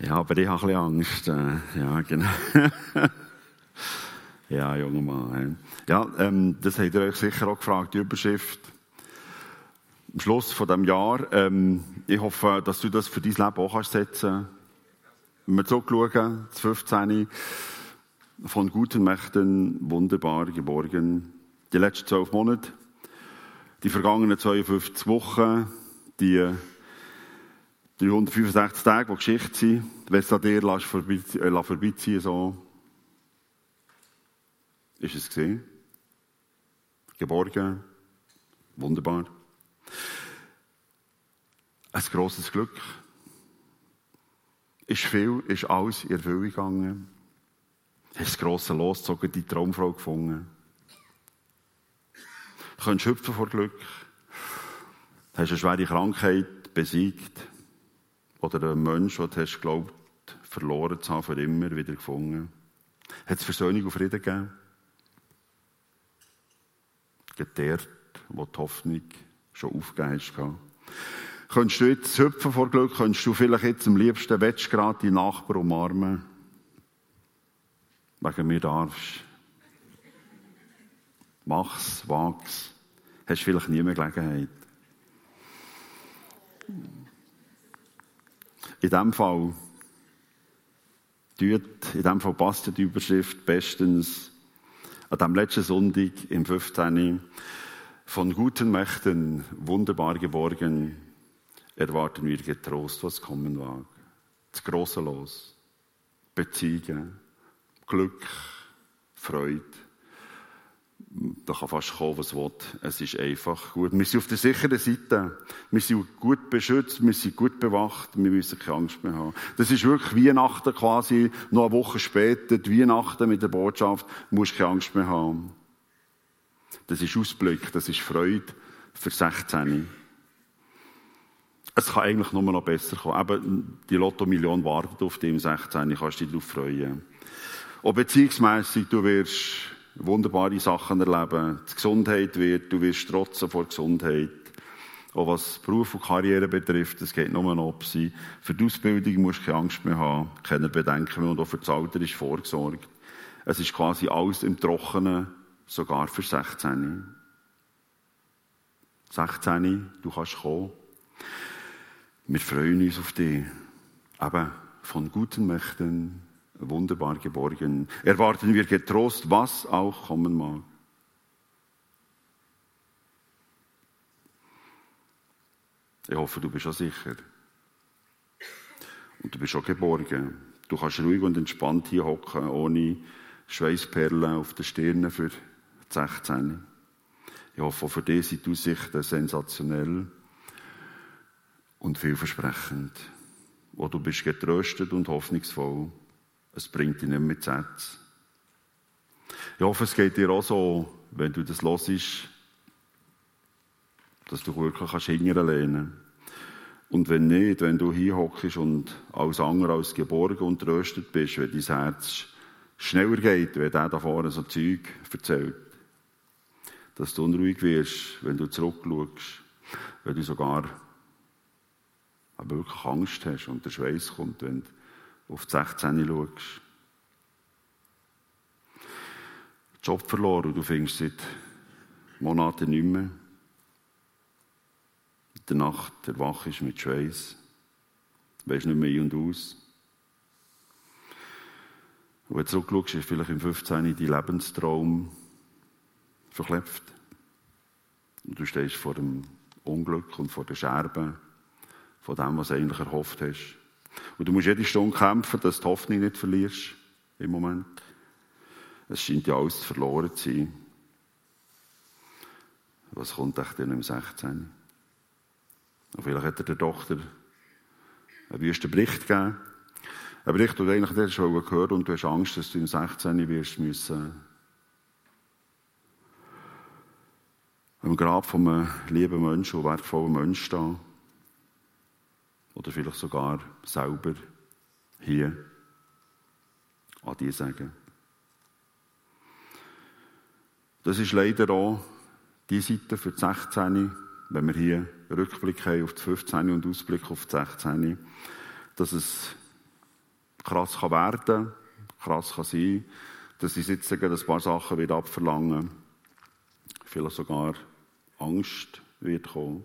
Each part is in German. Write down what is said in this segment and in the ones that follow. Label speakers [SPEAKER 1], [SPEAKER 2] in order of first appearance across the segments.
[SPEAKER 1] Ja, aber ich habe ein Angst. äh, Ja, genau. ja, junger Mann. Ja, ähm, das habt ihr euch sicher auch gefragt, die Überschrift. Am Schluss von dem Jahr. Ähm, ich hoffe, dass du das für dein Leben auch kannst setzen kannst. Wenn wir zurückschauen, das 15. Von guten Mächten wunderbar geborgen. Die letzten zwölf Monate, die vergangenen 52 Wochen, die 365 Tage, die Geschichte sind, wenn es an dir lässt vorbei, äh, vorbeiziehen so, ist es gesehen. Geborgen, wunderbar. Ein grosses Glück. Ist viel, ist alles in Erfüllung gegangen. Hast das grosse Los sogar die Traumfrau gefunden. Du kannst hüpfen vor Glück. Hast eine schwere Krankheit besiegt. Oder einen Menschen, den du hast geglaubt, verloren zu haben, für immer wieder gefunden. Hat es Versöhnung und Frieden gegeben? Gedehrt, wo die Hoffnung schon aufgegeben hast. Könntest du jetzt hüpfen vor Glück, könntest du vielleicht jetzt am liebsten willst gerade die Nachbarn umarmen. Wegen mir darfst. Mach's, wag's. Hast vielleicht nie mehr Gelegenheit. In dem Fall, in dem Fall passt die Überschrift bestens an dem letzten Sonntag im 15. Von guten Mächten wunderbar geborgen erwarten wir getrost, was kommen mag. Das große Los. Beziehungen, Glück, Freude. Da kann fast kommen, was will. Es ist einfach gut. Wir sind auf der sicheren Seite. Wir sind gut beschützt, wir sind gut bewacht, wir müssen keine Angst mehr haben. Das ist wirklich Weihnachten quasi, noch eine Woche später, die Weihnachten mit der Botschaft, musst keine Angst mehr haben. Das ist Ausblick, das ist Freude für 16. Es kann eigentlich nur noch besser kommen. Eben, die Lotto-Million wartet auf im 16. Kannst dich darauf freuen. Auch beziehungsmässig, du wirst wunderbare Sachen erleben. Die Gesundheit wird, du wirst trotzen vor Gesundheit. Auch was Beruf und Karriere betrifft, es geht nur noch sie. Für die Ausbildung musst du keine Angst mehr haben, keine Bedenken mehr und auch für das Alter ist vorgesorgt. Es ist quasi alles im Trockenen, sogar für 16. 16, du kannst kommen. Wir freuen uns auf dich. Aber von guten Mächten wunderbar geborgen. Erwarten wir getrost, was auch kommen mag. Ich hoffe, du bist auch sicher. Und du bist auch geborgen. Du kannst ruhig und entspannt hier hocken, ohne Schweißperlen auf der Stirn für 16. Ich hoffe, für dich sind die Aussichten sensationell und vielversprechend. Wo du bist getröstet und hoffnungsvoll. Es bringt dich nicht mehr zu Herz. Ich hoffe, es geht dir auch so, wenn du das hörst, dass du wirklich kannst Und wenn nicht, wenn du hier hockst und alles andere als geborgen und tröstet bist, wenn dein Herz schneller geht, wenn der da vorne so Zeug erzählt, dass du unruhig wirst, wenn du zurückschaust, wenn du sogar aber wirklich Angst hast und der Schweiß kommt, wenn auf die 16 schaust. Job verloren und du findest seit Monaten nicht mehr. In der Nacht erwachst mit Schweiß. Du weißt nicht mehr ein und aus. Und wenn du zurückschaust, ist vielleicht im 15. dein Lebenstraum verklebt. Und du stehst vor dem Unglück und vor der Scherben von dem, was du eigentlich erhofft hast. Und du musst jede Stunde kämpfen, dass du die Hoffnung nicht verlierst im Moment. Es scheint ja alles verloren zu sein. Was kommt echt dann im 16? Und vielleicht hat er der Tochter einen wüsten Bericht gegeben. Ein Bericht, den du eigentlich nicht gehört und du hast Angst, dass du im 16 wirst müssen am Grab von einem lieben Menschen und wertvollen Menschen stehen. Oder vielleicht sogar selber hier an die sagen. Das ist leider auch die Seite für die 16, wenn wir hier Rückblick haben auf die 15 und Ausblick auf die 16, dass es krass kann werden, krass kann sein, dass sie jetzt ein paar Sachen wieder abverlangen, vielleicht sogar Angst wird kommen.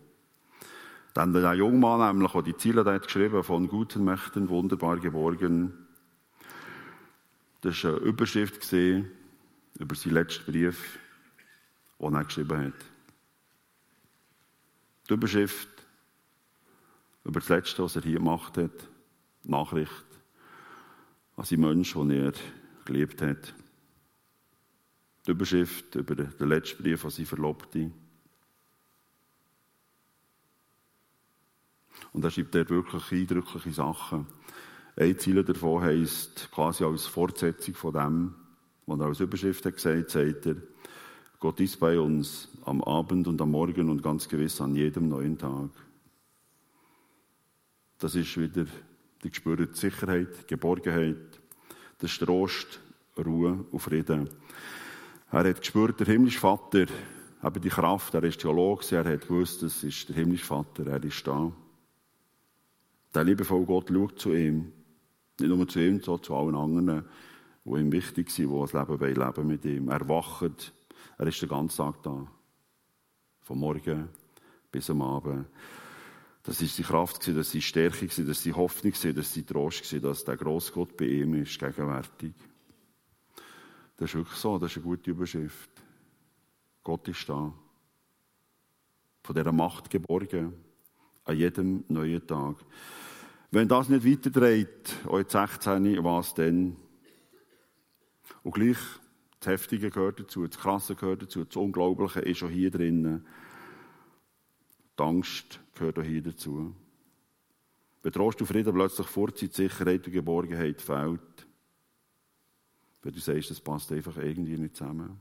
[SPEAKER 1] Dann der junge Mann nämlich, der die Ziele hat geschrieben, von guten Mächten wunderbar geborgen. Das war eine Überschrift über seinen letzten Brief, den er geschrieben hat. Die Überschrift über das Letzte, was er hier gemacht hat, Nachricht an seinen Menschen, den er geliebt hat. Die Überschrift über den letzten Brief an seine Verlobte. Und er schreibt dort wirklich eindrückliche Sachen. Ein Ziel davon heisst, quasi als Fortsetzung von dem, was er als Überschrift hat gesagt, sagt er, Gott ist bei uns am Abend und am Morgen und ganz gewiss an jedem neuen Tag. Das ist wieder, die gespürt Sicherheit, Geborgenheit, der Trost, Ruhe und Frieden. Er hat gespürt, der himmlische Vater, eben die Kraft, er ist Theologe, er hat gewusst, das ist der himmlische Vater, er ist da. Der liebevolle Gott schaut zu ihm. Nicht nur zu ihm, sondern zu allen anderen, die ihm wichtig sind, die das Leben wollen, leben mit ihm. Er wacht, er ist den ganzen Tag da. Vom Morgen bis am Abend. Das ist die Kraft, das ist die Stärke, das ist die Hoffnung, das ist die Trost, dass der grosse Gott bei ihm ist, gegenwärtig. Das ist wirklich so, das ist eine gute Überschrift. Gott ist da. Von dieser Macht geborgen, an jedem neuen Tag. Wenn das nicht weiterdreht, euch 16, was denn? Und gleich, das Heftige gehört dazu, das Krasse gehört dazu, das Unglaubliche ist auch hier drinnen. Die Angst gehört auch hier dazu. Wenn Trost und Frieden plötzlich vorzieht, Sicherheit und Geborgenheit fehlt, wenn du sagst, das passt einfach irgendwie nicht zusammen.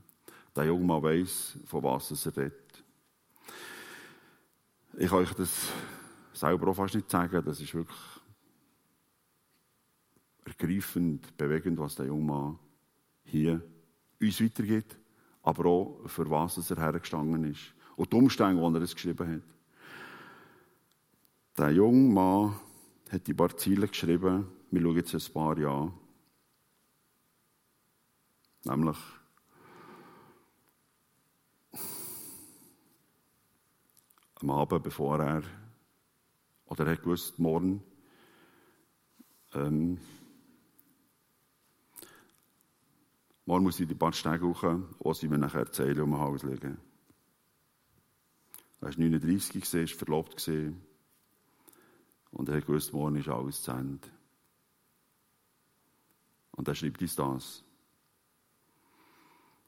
[SPEAKER 1] Der junge Mann weiss, von was er redet. Ich kann euch das selber auch fast nicht sagen, das ist wirklich ergreifend, bewegend, was der junge Mann hier uns weitergibt, aber auch für was er hergestanden ist. Und die Umstände, wo er es geschrieben hat. Der junge Mann hat die paar Ziele geschrieben, wir schauen jetzt ein paar Jahre Nämlich am Abend, bevor er, oder er hat gewusst, morgen, ähm, Morgen muss ich die Stege hoch, was sie mir nachher erzählen, um den Hals legen. Er war 39, war verlobt. Und er wusste, morgen ist alles zu Ende. Und er schreibt uns das.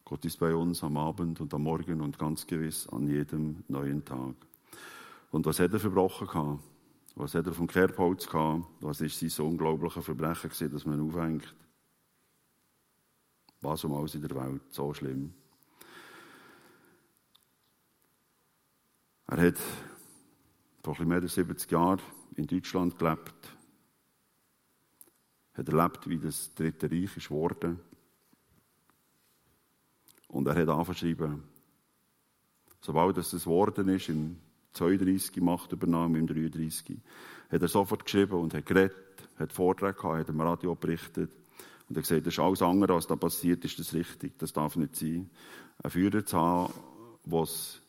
[SPEAKER 1] Gott ist bei uns am Abend und am Morgen und ganz gewiss an jedem neuen Tag. Und was hat er verbrochen gehabt? Was hat er vom Kerbholz gehabt? Was ist sein so unglaublicher Verbrechen gewesen, dass man aufhängt? Was um alles in der Welt so schlimm? Er hat vor mehr als 70 Jahren in Deutschland gelebt. Hat erlebt, wie das Dritte Reich ist geworden. Und er hat angeschrieben, sobald es geworden ist, im 32 Macht übernahm, im 33, hat er sofort geschrieben und hat geredet, hat Vorträge gehabt, hat im Radio berichtet und er gesagt, das ist alles andere, was da passiert, ist das richtig, das darf nicht sein. Ein Führer zu haben, wo es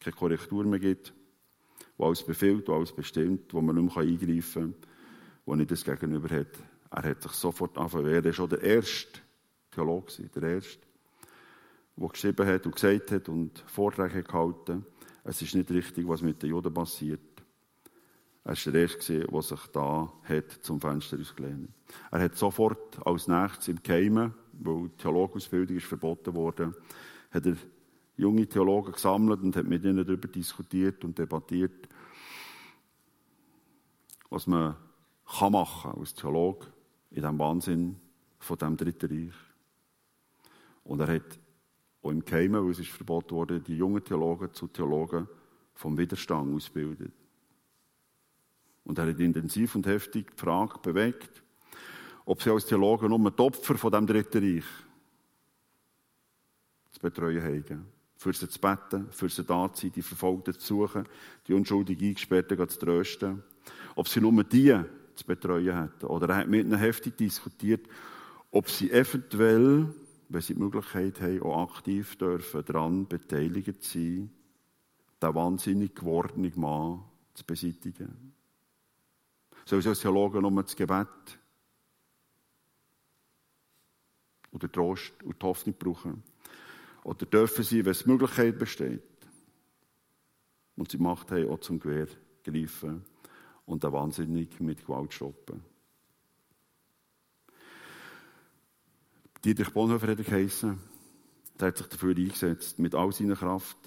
[SPEAKER 1] keine Korrektur mehr gibt, wo alles befiehlt, wo alles bestimmt, wo man nicht mehr eingreifen kann, wo nicht das Gegenüber hat. Er hat sich sofort angefangen, er war schon der erste Theologe, der erste, der geschrieben hat und gesagt hat und Vorträge gehalten es ist nicht richtig, was mit den Juden passiert. Er war der Erste, der sich da hat zum Fenster ausgelehnt Er hat sofort als nächstes im Geheimen, weil die Theologausbildung ist verboten wurde, hat er junge Theologen gesammelt und hat mit ihnen darüber diskutiert und debattiert, was man kann machen als Theologe in diesem Wahnsinn von dem Dritten Reich. Und er hat auch im Geheimen, weil es ist verboten wurde, die jungen Theologen zu Theologen vom Widerstand ausbildet. Und er hat intensiv und heftig die Frage bewegt, ob sie als Theologen nur die Opfer von dem Dritten Reich zu betreuen haben. Für sie zu beten, für sie da zu sein, die Verfolgten zu suchen, die unschuldig Eingesperrten zu trösten. Ob sie nur die zu betreuen hätten. Oder er hat mit ihnen heftig diskutiert, ob sie eventuell, wenn sie die Möglichkeit haben, auch aktiv dürfen, daran beteiligt sein, den wahnsinnig gewordenen Mann zu beseitigen. Soziologen nur das Gebet oder Trost und die Hoffnung brauchen? Oder dürfen sie, wenn es Möglichkeit besteht, und sie Macht haben, auch zum Gewehr greifen und den Wahnsinnig mit Gewalt stoppen? Dietrich Bonhoeffer hat geheissen, der hat sich dafür eingesetzt, mit all seiner Kraft,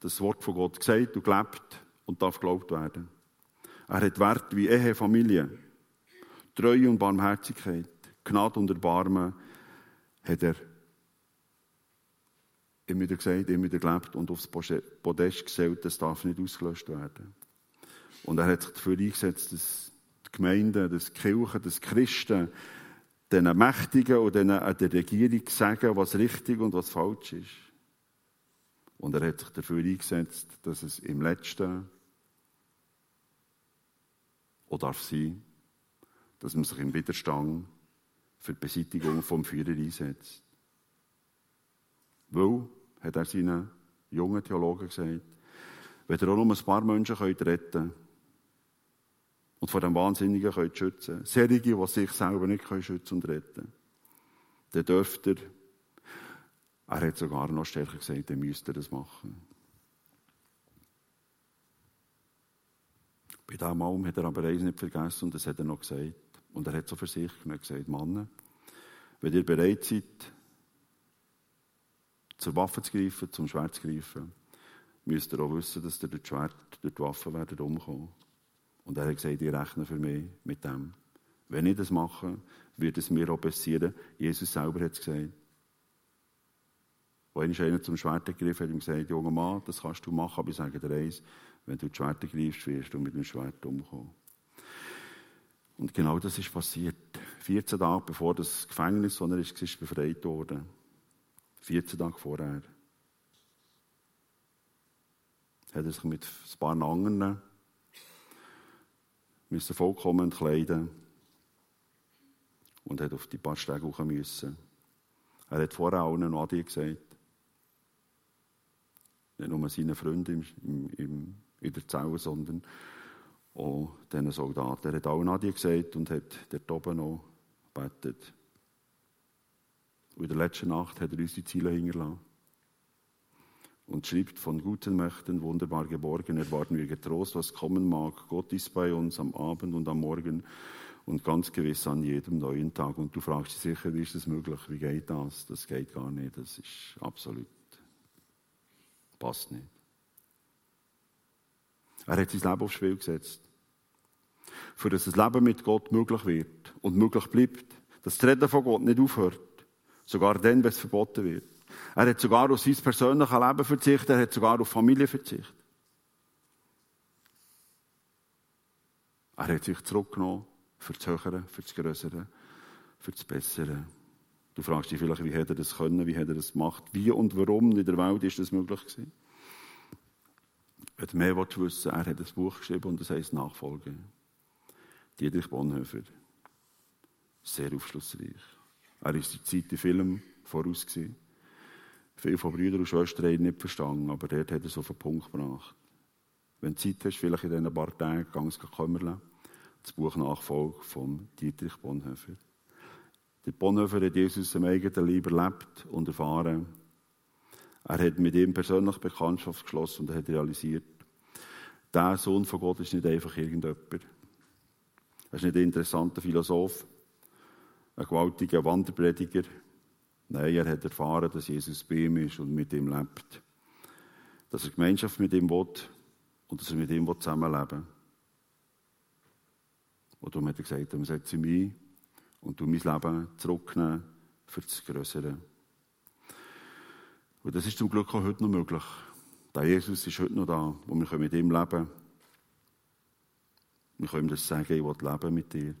[SPEAKER 1] das Wort von Gott gesagt und gelebt und darf geglaubt werden. Er hat Werte wie Ehe, Familie, Treue und Barmherzigkeit, Gnade und Erbarmen, hat er immer wieder gesagt, immer wieder gelebt und aufs Podest gestellt, das darf nicht ausgelöscht werden. Und er hat sich dafür eingesetzt, dass die Gemeinden, dass die Kirchen, dass die Christen den Mächtigen und den, äh, der Regierung sagen, was richtig und was falsch ist. Und er hat sich dafür eingesetzt, dass es im letzten oder darf sein, dass man sich im Widerstand für die Beseitigung vom Führer einsetzt. Weil, hat er seinen jungen Theologen gesagt, wenn ihr auch nur ein paar Menschen könnt retten und vor dem Wahnsinnigen könnt schützen, Serige, die sich selber nicht können schützen und retten, dann dürft ihr, er hat sogar noch stärker gesagt, dann müsst ihr das machen. Bei diesem Mal hat er aber eines nicht vergessen und das hat er noch gesagt. Und er hat so für sich gesagt, Mann, wenn ihr bereit seid, zur Waffe zu greifen, zum Schwert zu greifen, müsst ihr auch wissen, dass ihr durch das Schwert, durch die Waffe werdet umkommen. Und er hat gesagt, ich rechne für mich mit dem. Wenn ich das mache, wird es mir auch passieren. Jesus selber hat es gesagt. Als einer zum Schwert gegriffen hat, hat ihm gesagt, junger Mann, das kannst du machen, aber ich sage dir eins, wenn du die Schwert greifst, wirst du mit dem Schwert umkommen. Und genau das ist passiert. 14 Tage bevor das Gefängnis, wo er ist, ist befreit wurde. 14 Tage vorher. Hat er sich mit ein paar anderen müssen vollkommen entkleiden und hat auf die paar Stege hoch müssen. Er hat vorher allen noch Adi gesagt. Nicht nur seinen Freunden im, im, in der Zelle, sondern auch diesen Soldaten. Er hat allen Adi gesagt und hat dort oben noch gebetet. Und in der letzten Nacht hat er unsere Ziele hingelassen. Und schreibt von guten Mächten, wunderbar geborgen, erwarten wir getrost, was kommen mag. Gott ist bei uns am Abend und am Morgen und ganz gewiss an jedem neuen Tag. Und du fragst dich sicher, wie ist das möglich? Wie geht das? Das geht gar nicht. Das ist absolut, passt nicht. Er hat sein Leben aufs Spiel gesetzt. Für dass das Leben mit Gott möglich wird und möglich bleibt. Dass das Reden von Gott nicht aufhört. Sogar dann, wenn es verboten wird. Er hat sogar auf sein persönliches Leben verzichtet. Er hat sogar auf Familie verzichtet. Er hat sich zurückgenommen für das Höhere, für das Größere, für das Bessere. Du fragst dich vielleicht, wie hätte er das können, wie hätte er das gemacht, wie und warum in der Welt ist das möglich gewesen? Wenn du mehr wissen willst, er hat ein Buch geschrieben und das heißt Nachfolge. Dietrich Bonhoeffer. Sehr aufschlussreich. Er ist die Zeit im Film voraus gewesen. Viele von Brüdern und Schwestern haben ihn nicht verstanden, aber dort hat er es auf den Punkt gebracht. Wenn du Zeit hast, vielleicht in diesen paar Tagen, ganz kümmern. Das Buch Nachfolge von Dietrich Bonhoeffer. Der Bonhoeffer hat Jesus im eigenen Leib erlebt und erfahren. Er hat mit ihm persönlich Bekanntschaft geschlossen und er hat realisiert, der Sohn von Gott ist nicht einfach irgendjemand. Er ist nicht ein interessanter Philosoph, ein gewaltiger Wanderprediger. Nein, er hat erfahren, dass Jesus bei ihm ist und mit ihm lebt. Dass er Gemeinschaft mit ihm will und dass er mit ihm zusammenleben will. Und darum hat er gesagt, dann setze ich mich und du mein Leben zurücknehmen für das Größere. Und das ist zum Glück auch heute noch möglich. Der Jesus ist heute noch da, wo wir mit ihm leben können. Wir können ihm das sagen, ich will leben mit dir.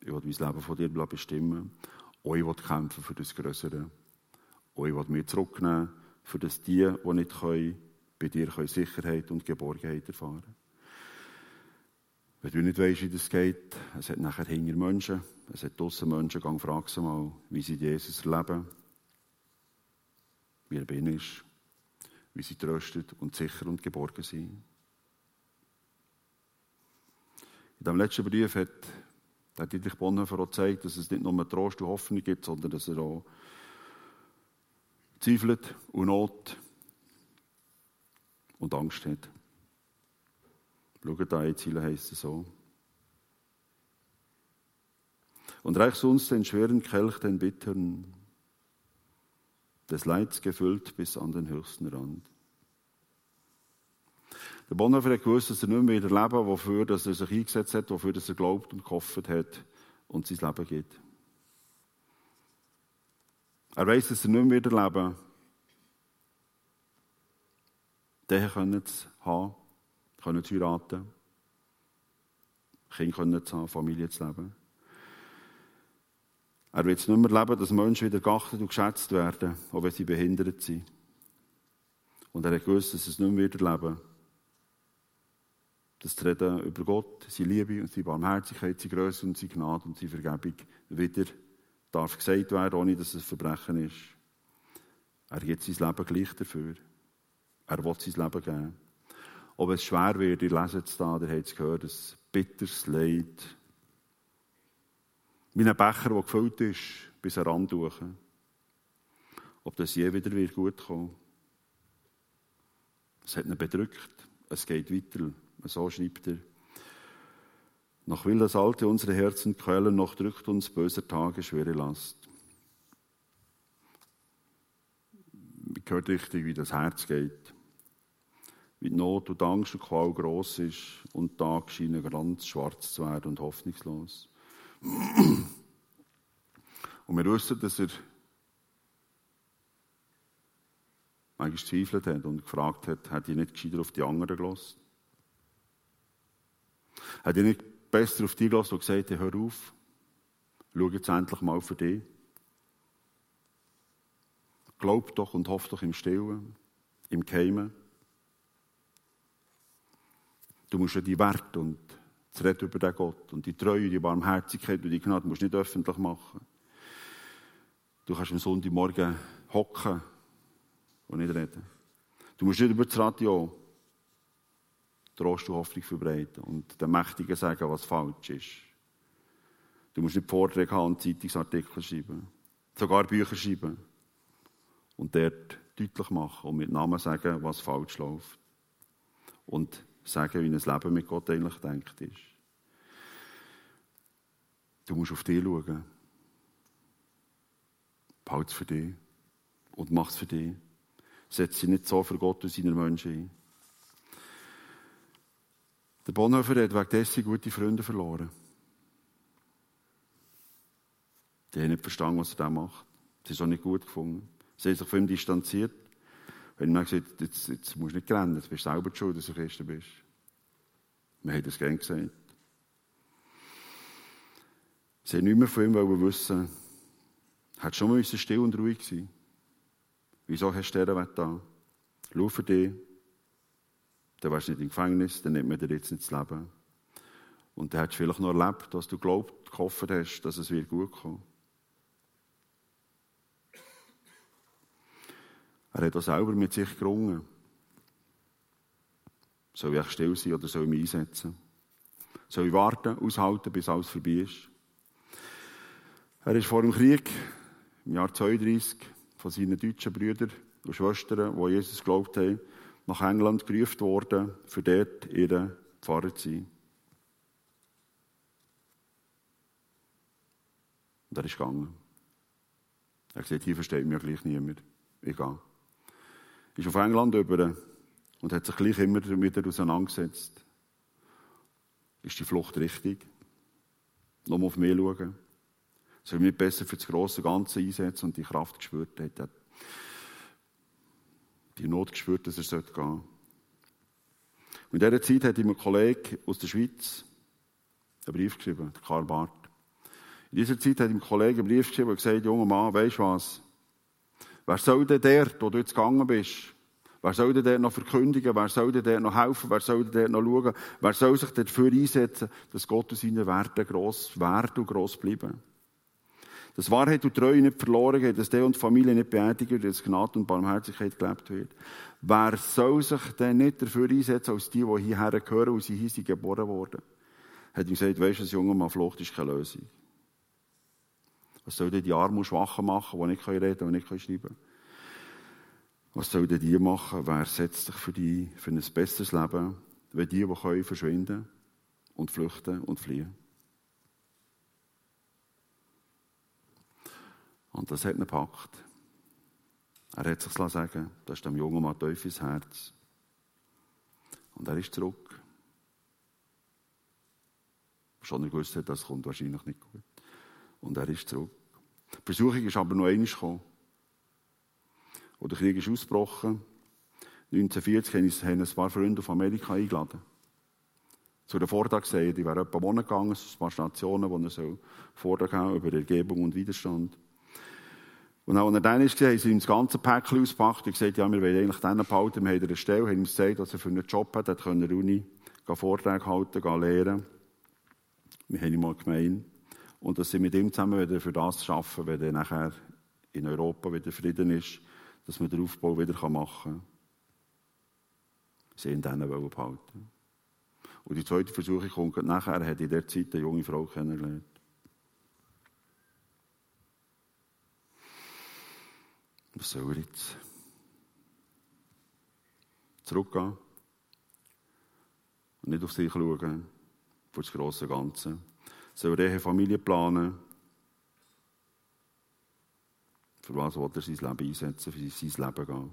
[SPEAKER 1] Ich will mein Leben von dir bestimmen. Und ich will kämpfen für das Größere. Und ich will mich zurücknehmen, für das die, die nicht können, bei dir können Sicherheit und Geborgenheit erfahren Wenn du nicht weißt, wie das geht, es hat nachher hinter Menschen, es hat draussen Menschen, gang frag sie mal, wie sie Jesus erleben, wie er bin ist, wie sie tröstet und sicher und geborgen sind. In dem letzten Brief hat, hat Dietrich Bonhoeffer auch gezeigt, dass es nicht nur Trost und Hoffnung gibt, sondern dass er auch zweifelt und Not und Angst hat. Schaut da, ein Ziel heisst es so. Und reichst uns den schweren Kelch, den bitteren, des Leids gefüllt bis an den höchsten Rand. Der Bonhoeffer hat gewusst, dass er nicht mehr wieder leben wofür dass er sich eingesetzt hat, wofür dass er glaubt und gehofft hat und sein Leben gibt. Er weiß, dass er nicht mehr wieder leben Den können zu haben, können zu heiraten, Kinder können zu haben, Familie zu leben. Er will es nicht mehr leben, dass Menschen wieder geachtet und geschätzt werden, auch wenn sie behindert sind. Und er hat gewusst, dass es nicht mehr wieder leben das Reden über Gott, seine Liebe und seine Barmherzigkeit, seine Größe und seine Gnade und seine Vergebung wieder darf gesagt werden, ohne dass es ein Verbrechen ist. Er gibt sein Leben gleich dafür. Er will sein Leben geben. Ob es schwer wird, ihr leset es da, ihr habt es gehört, ein bitteres Leid. Wie ein Becher, der gefüllt ist, bis er Rand Ob das je wieder wird gut kommen. Es hat ihn bedrückt. Es geht weiter. So schreibt er. Noch will das Alte unsere Herzen quälen, noch drückt uns böser Tage schwere Last. Ich hört richtig, wie das Herz geht. Wie die Not und Angst und Qual groß ist und Tag scheinen ganz schwarz zu werden und hoffnungslos. Und wir wissen, dass er manchmal gezweifelt hat und gefragt hat, hat ich nicht gescheiter auf die anderen gelassen? Hat er nicht besser auf die gelassen und gesagt, hör auf, schau jetzt endlich mal für dich? Glaub doch und hoff doch im Stillen, im Geheimen. Du musst ja die Werte und das Reden über den Gott und die Treue, die Barmherzigkeit und die Gnade musst du nicht öffentlich machen. Du kannst am Sonntagmorgen hocken und nicht reden. Du musst nicht über das Radio Trost und Hoffnung verbreiten und den Mächtigen sagen, was falsch ist. Du musst nicht Vorträge haben und Zeitungsartikel schreiben, sogar Bücher schreiben und dort deutlich machen und mit Namen sagen, was falsch läuft. Und sagen, wie ein Leben mit Gott eigentlich denkt ist. Du musst auf dich schauen. Behalte es für dich und mach es für dich. Setz sie nicht so für Gott und seine Menschen ein. Der Bonhoeffer hat wegen dessen gute Freunde verloren. Die haben nicht verstanden, was er da macht. Sie haben es auch nicht gut gefunden. Sie haben sich von ihm distanziert. Wenn ihm gesagt jetzt, jetzt musst du nicht rennen, jetzt bist du selber schuld, dass du Christen bist. Wir haben das gerne gesagt. Sie haben nicht mehr von ihm wissen, hat schon mal still und ruhig sein Wieso hast du diesen da? Schau für dich, dann wärst du nicht im Gefängnis, dann nimmt man dir jetzt nicht das Leben. Und dann hättest du vielleicht noch erlebt, dass du glaubt, gehofft hast, dass es wird gut kommen. Er hat auch selber mit sich gerungen. Soll ich still sein oder soll ich mich einsetzen? Soll ich warten, aushalten, bis alles vorbei ist? Er ist vor dem Krieg, im Jahr 32, von seinen deutschen Brüdern und Schwestern, die Jesus geglaubt haben, nach England gerufen worden, für dort ihre Pfarrer zu sein. Und er ist gegangen. Er hat gesagt, hier versteht mich ja gleich niemand. Ich gehe. Ist auf England über und hat sich gleich immer damit auseinandergesetzt. Ist die Flucht richtig? Nochmal auf mich schauen. Soll ich mich besser für das große Ganze einsetzen und die Kraft gespürt hat, die Not gespürt, dass er gehen sollte. Und in dieser Zeit hat ihm ein Kollege aus der Schweiz einen Brief geschrieben, Karl Barth. In dieser Zeit hat ihm ein Kollege einen Brief geschrieben und gesagt, junger Mann, weisst du was? Wer soll denn der, wo du jetzt gegangen bist, Wer soll denn dort noch verkündigen? Wer soll denn dort noch helfen? Wer soll denn dort noch schauen? Wer soll sich dafür einsetzen, dass Gott und seine Werte gross werden und gross bleiben? Dass Wahrheit und Treue nicht verloren geht, dass der und Familie nicht beerdigt wird, dass Gnade und Barmherzigkeit gelebt wird. Wer soll sich denn nicht dafür einsetzen, als die, die hierher gehören und sie hier geboren worden? Hat ihm gesagt, weisst du, das junge Mann Flucht ist keine Lösung. Was soll denn die Armen Schwachen machen, die nicht reden können, die nicht schreiben können? Was soll denn die machen? Wer setzt sich für die, für ein besseres Leben, wenn die, die können, verschwinden und flüchten und fliehen? Und das hat ihn gepackt. Er hat sich sagen das ist dem jungen Mann tief ins Herz. Und er ist zurück. Schon gewusst hat, das kommt wahrscheinlich nicht gut. Und er ist zurück. Die Versuchung ist aber noch einmal gekommen. Als der Krieg ist ausgebrochen 1940 haben ein paar Freunde aus Amerika eingeladen. Zu der Vortragsreihe, die wäre etwa Monate gegangen, so ein paar Stationen, wo er so Vortrag haben über Ergebung und Widerstand. Und auch als er dann ist, haben sie ihm das ganze Päckchen ausgepackt und gesagt, ja, wir wollen eigentlich den behalten, wir haben eine Stelle, haben ihm gesagt, dass er für einen Job hat, er konnte Uni Vorträge halten, lehren. Wir haben ihm mal gemeint. Und dass sie mit ihm zusammen wieder für das arbeiten, wenn dann nachher in Europa wieder Frieden ist, dass man den Aufbau wieder machen kann. Sie ihn dann behalten. Und die zweite Versuchung kommt nachher, er hat in der Zeit eine junge Frau kennengelernt. Was soll er jetzt? Zurückgehen und nicht auf sich schauen, für das grosse Ganze. Soll er eine Familie planen? Für was will er sein Leben einsetzen, für sein Leben gehen?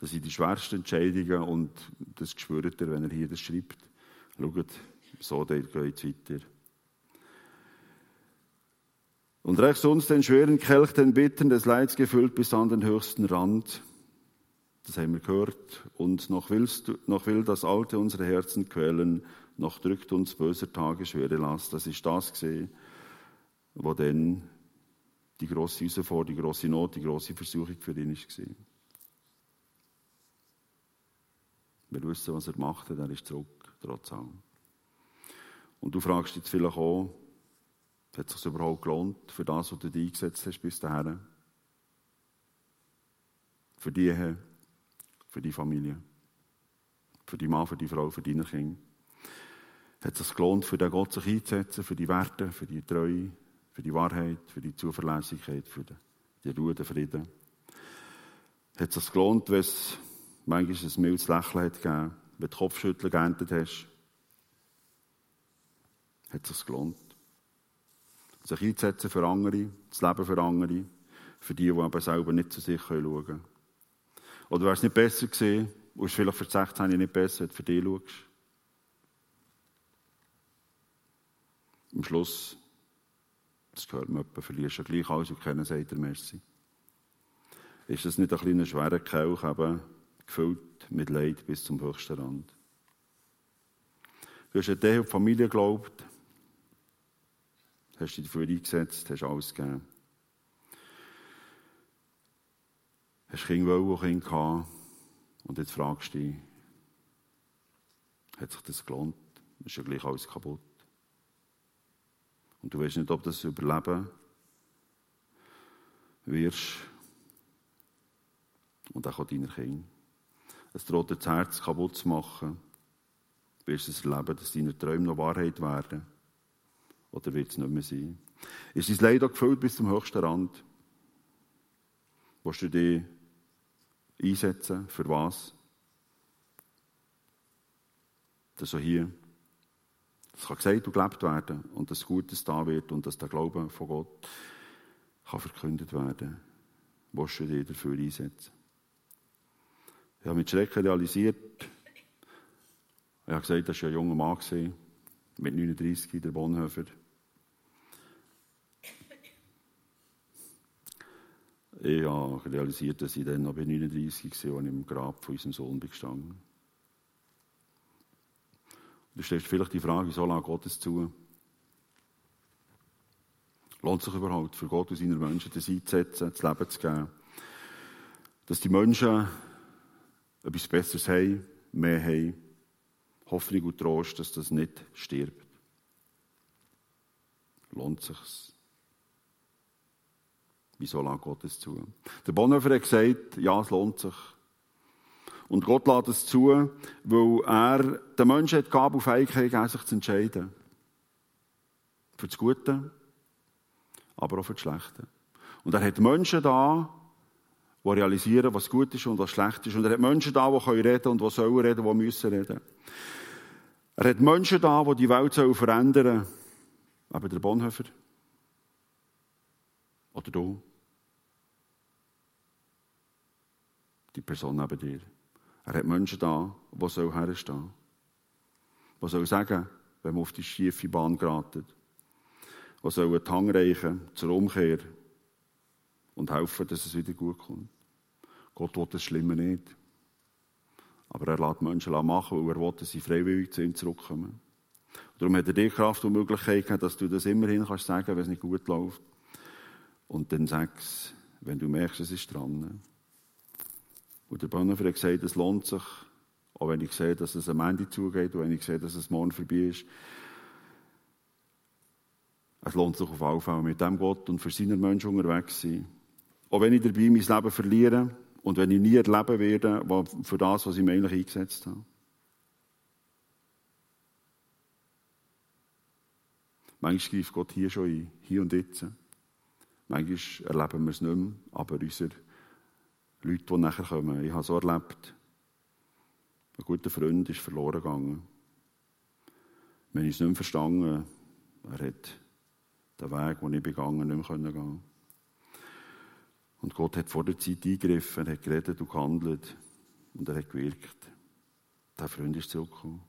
[SPEAKER 1] Das sind die schwersten Entscheidungen und das spürt er, wenn er hier das schreibt. Schaut, so geht es weiter. Und rechts uns den schweren Kelch, den Bitten des Leids gefüllt bis an den höchsten Rand. Das haben wir gehört. Und noch, willst du, noch will das Alte unsere Herzen quälen, noch drückt uns böser Tage schwere Last. Das ist das gesehen, wo dann die große Herausforderung, die große Not, die große Versuchung für ihn war. Wir wissen, was er macht, er ist zurück, trotz allem. Und du fragst jetzt vielleicht auch, hat es sich überhaupt gelohnt, für das, was du dich eingesetzt hast bis dahin? Für die für die Familie, für die Mann, für die Frau, für deine Kinder. Hat es sich gelohnt, für den Gott sich einzusetzen, für die Werte, für die Treue, für die Wahrheit, für die Zuverlässigkeit, für die Ruhe, den Frieden? Hat es sich gelohnt, wenn es manchmal ein mildes Lächeln hat gegeben, wenn du Kopfschütteln geerntet hast? Hat es sich gelohnt? sich einzusetzen für andere, das Leben für andere, für die, die aber selber nicht zu sich schauen können. Oder wäre es nicht besser gewesen, und es vielleicht für 16 nicht besser, wenn du für dich schaust? Am Schluss, das gehört mir etwa, verlierst du gleich alles und keiner sagt dir Merci. Ist das nicht ein kleiner schwerer Kelch, eben gefüllt mit Leid bis zum höchsten Rand? Du hast an die Familie geglaubt, hast dich dafür eingesetzt, hast alles gegeben. Hast Kinder wollen, Kinder gehabt. Und jetzt fragst du dich, hat sich das gelohnt? Ist ja gleich alles kaputt. Und du weißt nicht, ob du das überleben wirst. Und auch deiner Kinder. Es droht dir das Herz kaputt zu machen. Du wirst es erleben, dass deine Träume noch Wahrheit werden. Oder wird es nicht mehr sein? Ist dein Leid auch gefüllt bis zum höchsten Rand? Willst du dich einsetzen? Für was? Dass so hier, das kann gesagt und gelebt werden und dass Gutes da wird und dass der Glaube von Gott kann verkündet werden. Willst du dich dafür einsetzen? Ich habe mit Schrecken realisiert, ich habe gesagt, das war ein junger Mann, mit 39, der Bonhoeffer. Ich habe realisiert, dass ich dann noch bei 39 war, als ich im Grab von unserem Sohn bin gestanden. Du stellst vielleicht die Frage, wieso lange Gottes zu? Lohnt sich überhaupt, für Gott und seine Menschen das einzusetzen, das Leben zu geben? Dass die Menschen etwas Besseres haben, mehr haben, Hoffnung und Trost, dass das nicht stirbt. Lohnt sich's? Wieso lässt Gott es zu? Der Bonhoeffer hat gesagt, ja, es lohnt sich. Und Gott lässt es zu, weil er den Menschen hat Gabe und Fähigkeit gegeben, sich zu entscheiden. Für das Gute, aber auch für das Schlechte. Und er hat Menschen da, die realisieren, was gut ist und was schlecht ist. Und er hat Menschen da, die können reden und die sollen reden, die müssen reden. Er hat Menschen da, die die Welt verändern sollen. Aber der Bonhoeffer. Oder du. Die Person neben dir. Er hat Menschen da, die herstehen sollen. Die sollen sagen, wenn man auf die schiefe Bahn geratet. Die sollen die Hand reichen zur Umkehr und helfen, dass es wieder gut kommt. Gott will das Schlimme nicht. Aber er lässt Menschen machen, weil er will, dass sie freiwillig zu ihm zurückkommen. Darum hat er die Kraft und Möglichkeit gehabt, dass du das immerhin kannst sagen, wenn es nicht gut läuft. Und dann sagst wenn du merkst, es ist dran. Und der Bonhoeffer hat gesagt, es lohnt sich, auch wenn ich sehe, dass es am Ende zugeht und wenn ich sehe, dass es morgen vorbei ist. Es lohnt sich auf alle Fälle, mit dem Gott und für seine Menschen unterwegs zu sein. Auch wenn ich dabei mein Leben verliere und wenn ich nie erleben werde, für das, was ich mir eigentlich eingesetzt habe. Manchmal greift Gott hier schon ein, hier und jetzt. Manchmal erleben wir es nicht mehr, aber unsere Leute, die nachher kommen, ich habe so erlebt, ein guter Freund ist verloren gegangen. Wir haben es nicht mehr verstanden. Er hat den Weg, den ich begangen nicht mehr gehen Und Gott hat vor der Zeit eingegriffen, er hat geredet und gehandelt und er hat gewirkt. Der Freund ist zurückgekommen.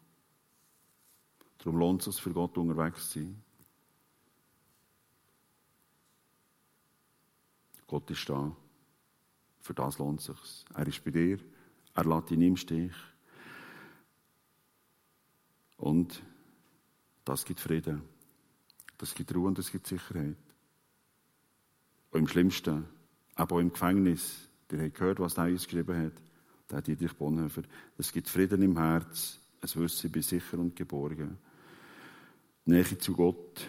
[SPEAKER 1] Darum lohnt es sich für Gott unterwegs zu sein. Gott ist da. Für das lohnt es sich. Er ist bei dir. Er lässt ihn im Stich. Und das gibt Frieden. Das gibt Ruhe und das gibt Sicherheit. Auch im Schlimmsten, aber auch im Gefängnis. Ihr habt gehört, was der geschrieben hat. Der Dietrich Bonhoeffer. Es gibt Frieden im Herz. Es Wissen, ich sicher und geborgen. Nähe zu Gott.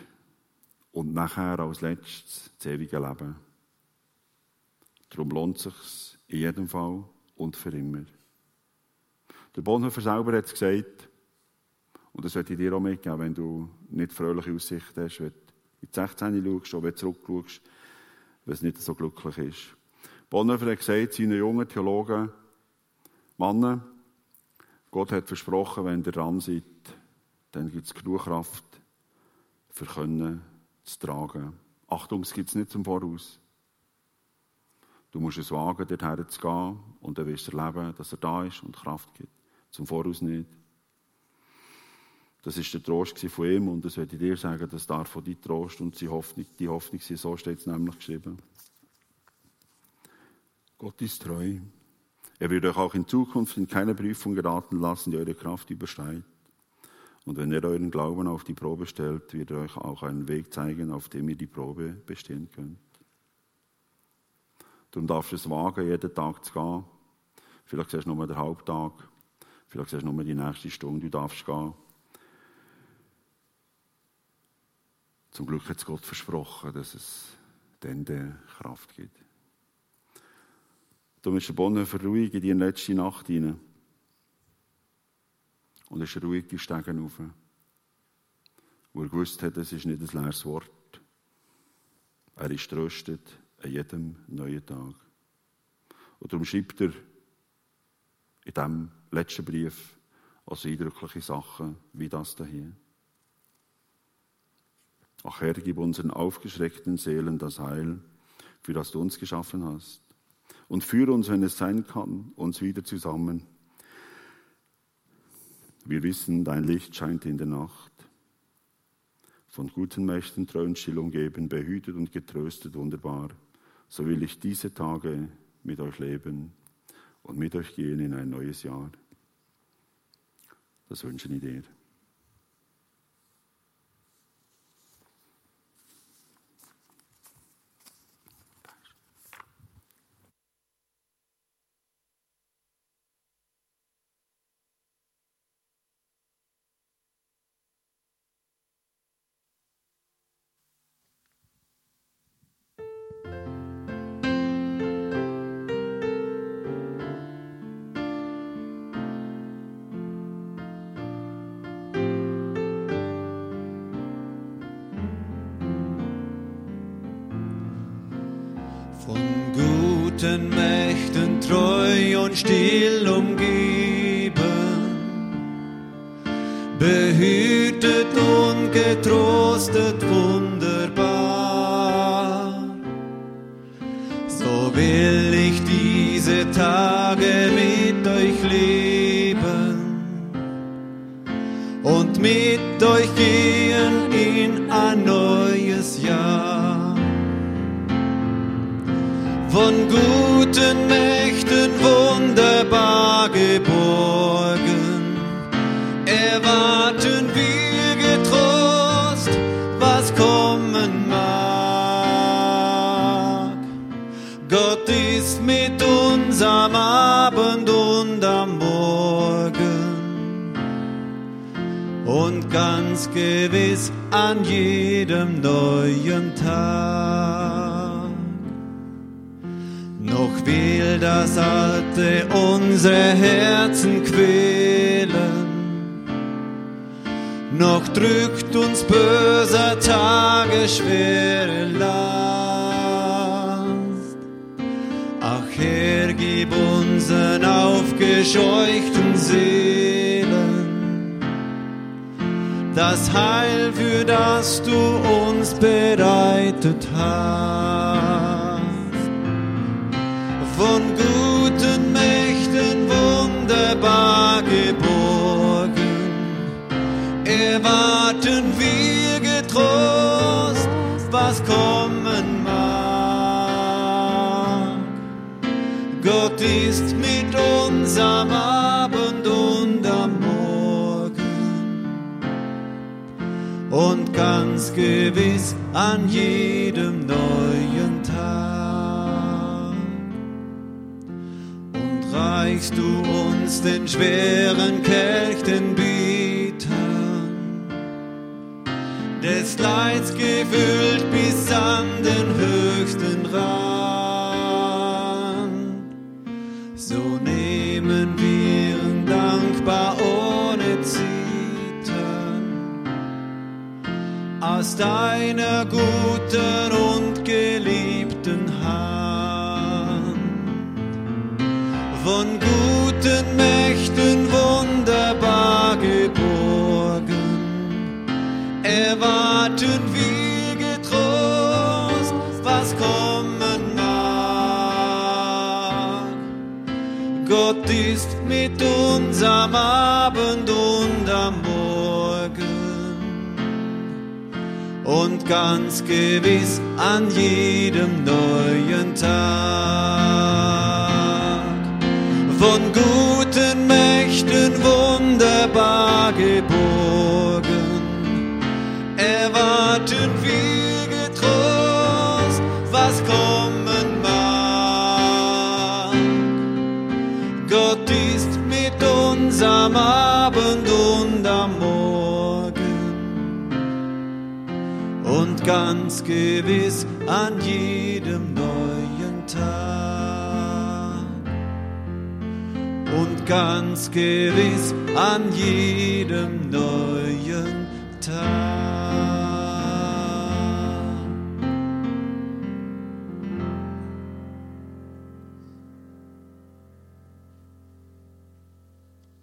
[SPEAKER 1] Und nachher als letztes das ewige Leben. Darum lohnt es sich in jedem Fall und für immer. Der Bonhoeffer selber hat es gesagt, und das werde ich dir auch mitgeben, wenn du nicht fröhliche Aussichten hast, wenn du in die 16 schaust, auch wenn du zurückschaust, wenn es nicht so glücklich ist. Bonhoeffer hat gesagt, seinen jungen Theologen, Männer, Gott hat versprochen, wenn ihr dran seid, dann gibt es genug Kraft, für Können zu tragen. Achtung, es gibt es nicht zum Voraus. Du musst es wagen, dorthin zu gehen und dann wirst du erleben, dass er da ist und Kraft gibt. Zum Voraus nicht. Das ist der Trost von ihm und das werde ich dir sagen, das darf von dir Trost und die Hoffnung, die Hoffnung sein. So steht es nämlich geschrieben. Gott ist treu. Er wird euch auch in Zukunft in keine Prüfung geraten lassen, die eure Kraft übersteigt. Und wenn er euren Glauben auf die Probe stellt, wird er euch auch einen Weg zeigen, auf dem ihr die Probe bestehen könnt. Darum darfst du es wagen, jeden Tag zu gehen. Vielleicht siehst du nur den Halbtag, vielleicht siehst du nur die nächste Stunde, du darfst gehen. Zum Glück hat es Gott versprochen, dass es dann die Kraft gibt. Darum ist der Bonhoeffer ruhig in die letzte Nacht hinein. Und ist ruhig die Stegen rauf. Wo er gewusst hat, es ist nicht ein leeres Wort. Er ist tröstet an jedem neuen Tag. Und darum schreibt er in diesem letzten Brief also eindrückliche Sachen wie das hier. Ach Herr, gib unseren aufgeschreckten Seelen das Heil, für das du uns geschaffen hast. Und führe uns, wenn es sein kann, uns wieder zusammen. Wir wissen, dein Licht scheint in der Nacht. Von guten Mächten und still umgeben, behütet und getröstet, wunderbar so will ich diese Tage mit euch leben und mit euch gehen in ein neues Jahr. Das wünsche ich dir.
[SPEAKER 2] Guten Mächten treu gewiss an jedem neuen Tag. Noch will das Alte unsere Herzen quälen, noch drückt uns böser Tage schwere Last. Ach Herr, gib unseren aufgescheuchten Seelen das Heil, für das du uns bereitet hast von guten Mächten wunderbar geborgen. Erwarten wir getrost, was kommen mag. Gott ist mit uns am Abend und am Morgen und ganz gewiss an jedem neuen Tag. reichst du uns den schweren Kelch, den Bietern, des Leids gefüllt bis an den höchsten Rand. Deiner guten und geliebten von guten Mächten wunderbar geborgen. Erwarten wir getrost, was kommen mag. Gott ist mit uns am Abend und am Morgen und ganz gewiss an jedem neuen Tag von guten Mächten wunderbar geborgen. Erwarten wir getrost, was kommen mag. Gott ist mit uns am ganz gewiss an jedem neuen Tag. und ganz gewiss an jedem neuen Tag.